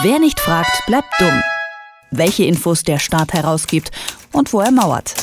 Wer nicht fragt, bleibt dumm. Welche Infos der Staat herausgibt und wo er mauert.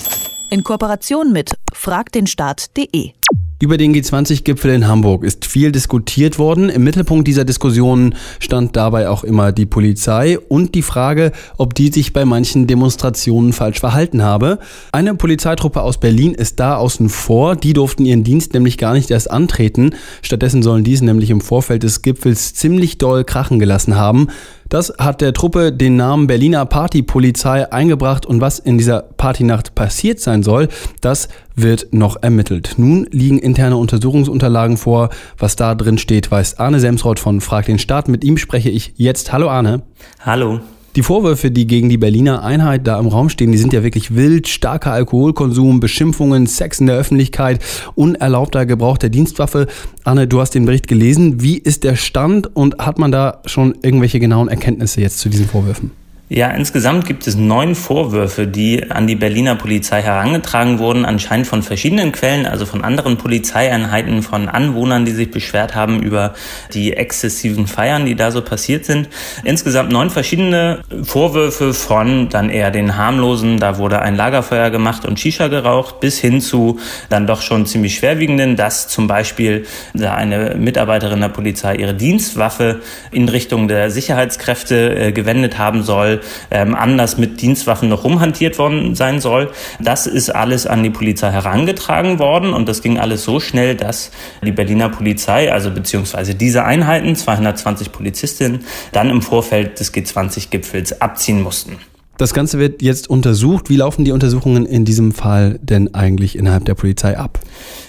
In Kooperation mit fragdenstaat.de. Über den G20-Gipfel in Hamburg ist viel diskutiert worden. Im Mittelpunkt dieser Diskussion stand dabei auch immer die Polizei und die Frage, ob die sich bei manchen Demonstrationen falsch verhalten habe. Eine Polizeitruppe aus Berlin ist da außen vor. Die durften ihren Dienst nämlich gar nicht erst antreten. Stattdessen sollen diese nämlich im Vorfeld des Gipfels ziemlich doll krachen gelassen haben. Das hat der Truppe den Namen Berliner Partypolizei eingebracht und was in dieser Partynacht passiert sein soll, das wird noch ermittelt. Nun liegen interne Untersuchungsunterlagen vor. Was da drin steht, weiß Arne Semsrott von Frag den Staat. Mit ihm spreche ich jetzt. Hallo Arne. Hallo. Die Vorwürfe, die gegen die Berliner Einheit da im Raum stehen, die sind ja wirklich wild. Starker Alkoholkonsum, Beschimpfungen, Sex in der Öffentlichkeit, unerlaubter Gebrauch der Dienstwaffe. Anne, du hast den Bericht gelesen. Wie ist der Stand und hat man da schon irgendwelche genauen Erkenntnisse jetzt zu diesen Vorwürfen? Ja, insgesamt gibt es neun Vorwürfe, die an die Berliner Polizei herangetragen wurden, anscheinend von verschiedenen Quellen, also von anderen Polizeieinheiten, von Anwohnern, die sich beschwert haben über die exzessiven Feiern, die da so passiert sind. Insgesamt neun verschiedene Vorwürfe von dann eher den harmlosen, da wurde ein Lagerfeuer gemacht und Shisha geraucht, bis hin zu dann doch schon ziemlich schwerwiegenden, dass zum Beispiel da eine Mitarbeiterin der Polizei ihre Dienstwaffe in Richtung der Sicherheitskräfte äh, gewendet haben soll ähm, anders mit Dienstwaffen noch rumhantiert worden sein soll. Das ist alles an die Polizei herangetragen worden und das ging alles so schnell, dass die Berliner Polizei, also beziehungsweise diese Einheiten, 220 Polizistinnen, dann im Vorfeld des G20-Gipfels abziehen mussten. Das Ganze wird jetzt untersucht. Wie laufen die Untersuchungen in diesem Fall denn eigentlich innerhalb der Polizei ab?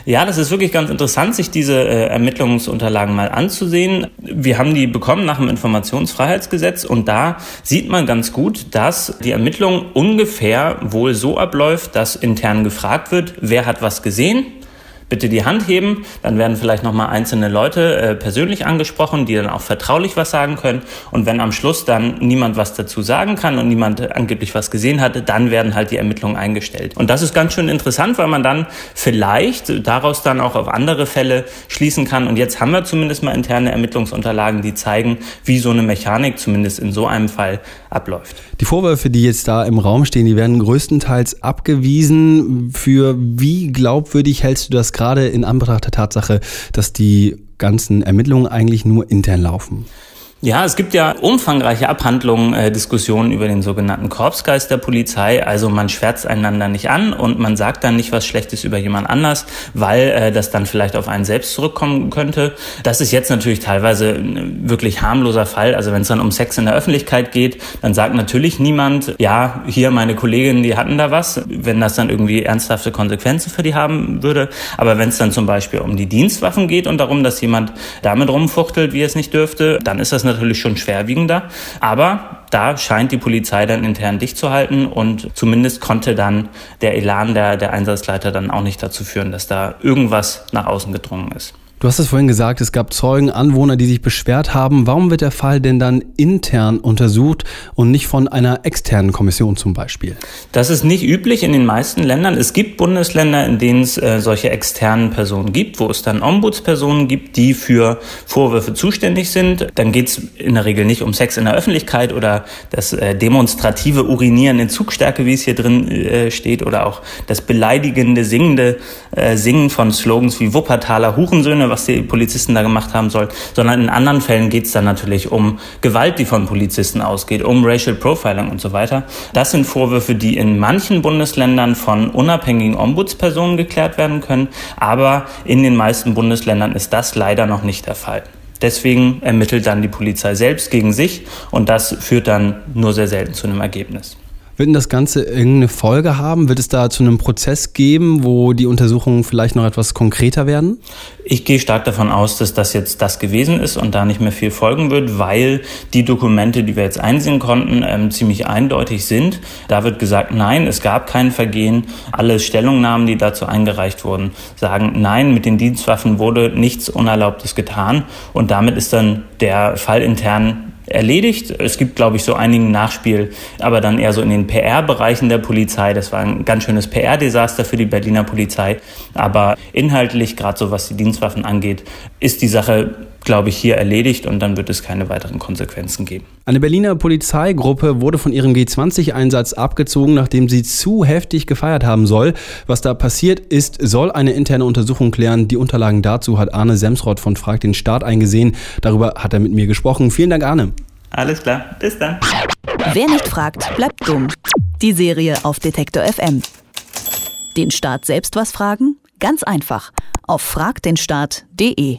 Ja, das ist wirklich ganz interessant, sich diese äh, Ermittlungsunterlagen mal anzusehen. Wir haben die bekommen nach dem Informationsfreiheitsgesetz und da sieht man ganz gut, dass die Ermittlung ungefähr wohl so abläuft, dass intern gefragt wird, wer hat was gesehen, bitte die Hand heben. Dann werden vielleicht nochmal einzelne Leute äh, persönlich angesprochen, die dann auch vertraulich was sagen können. Und wenn am Schluss dann niemand was dazu sagen kann und niemand angeblich was gesehen hatte, dann werden halt die Ermittlungen eingestellt. Und das ist ganz schön interessant, weil man dann vielleicht daraus dann auch auf andere Fälle schließen kann. Und jetzt haben wir zumindest mal interne Ermittlungsunterlagen, die zeigen, wie so eine Mechanik zumindest in so einem Fall abläuft. Die Vorwürfe, die jetzt da im Raum stehen, die werden größtenteils abgewiesen. Für wie glaubwürdig hältst du das gerade in Anbetracht der Tatsache, dass die ganzen Ermittlungen eigentlich nur intern laufen? Ja, es gibt ja umfangreiche Abhandlungen, äh, Diskussionen über den sogenannten Korpsgeist der Polizei. Also man schwärzt einander nicht an und man sagt dann nicht was Schlechtes über jemand anders, weil äh, das dann vielleicht auf einen selbst zurückkommen könnte. Das ist jetzt natürlich teilweise ein wirklich harmloser Fall. Also wenn es dann um Sex in der Öffentlichkeit geht, dann sagt natürlich niemand, ja, hier meine Kolleginnen, die hatten da was, wenn das dann irgendwie ernsthafte Konsequenzen für die haben würde. Aber wenn es dann zum Beispiel um die Dienstwaffen geht und darum, dass jemand damit rumfuchtelt, wie es nicht dürfte, dann ist das natürlich schon schwerwiegender. Aber da scheint die Polizei dann intern dicht zu halten und zumindest konnte dann der Elan der, der Einsatzleiter dann auch nicht dazu führen, dass da irgendwas nach außen gedrungen ist. Du hast es vorhin gesagt, es gab Zeugen, Anwohner, die sich beschwert haben. Warum wird der Fall denn dann intern untersucht und nicht von einer externen Kommission zum Beispiel? Das ist nicht üblich in den meisten Ländern. Es gibt Bundesländer, in denen es äh, solche externen Personen gibt, wo es dann Ombudspersonen gibt, die für Vorwürfe zuständig sind. Dann geht es in der Regel nicht um Sex in der Öffentlichkeit oder das äh, demonstrative Urinieren in Zugstärke, wie es hier drin äh, steht, oder auch das beleidigende, singende äh, Singen von Slogans wie Wuppertaler Hurensöhne was die Polizisten da gemacht haben sollen, sondern in anderen Fällen geht es dann natürlich um Gewalt, die von Polizisten ausgeht, um Racial Profiling und so weiter. Das sind Vorwürfe, die in manchen Bundesländern von unabhängigen Ombudspersonen geklärt werden können, aber in den meisten Bundesländern ist das leider noch nicht der Fall. Deswegen ermittelt dann die Polizei selbst gegen sich und das führt dann nur sehr selten zu einem Ergebnis. Wird denn das Ganze irgendeine Folge haben? Wird es da zu einem Prozess geben, wo die Untersuchungen vielleicht noch etwas konkreter werden? Ich gehe stark davon aus, dass das jetzt das gewesen ist und da nicht mehr viel folgen wird, weil die Dokumente, die wir jetzt einsehen konnten, ähm, ziemlich eindeutig sind. Da wird gesagt, nein, es gab kein Vergehen. Alle Stellungnahmen, die dazu eingereicht wurden, sagen, nein, mit den Dienstwaffen wurde nichts Unerlaubtes getan und damit ist dann der Fall intern erledigt. Es gibt, glaube ich, so einigen Nachspiel, aber dann eher so in den PR-Bereichen der Polizei. Das war ein ganz schönes PR-Desaster für die Berliner Polizei. Aber inhaltlich, gerade so was die Dienstwaffen angeht, ist die Sache glaube ich, hier erledigt und dann wird es keine weiteren Konsequenzen geben. Eine Berliner Polizeigruppe wurde von ihrem G20-Einsatz abgezogen, nachdem sie zu heftig gefeiert haben soll. Was da passiert ist, soll eine interne Untersuchung klären. Die Unterlagen dazu hat Arne Semsrott von Frag den Staat eingesehen. Darüber hat er mit mir gesprochen. Vielen Dank, Arne. Alles klar, bis dann. Wer nicht fragt, bleibt dumm. Die Serie auf Detektor FM. Den Staat selbst was fragen? Ganz einfach. Auf fragdenstaat.de.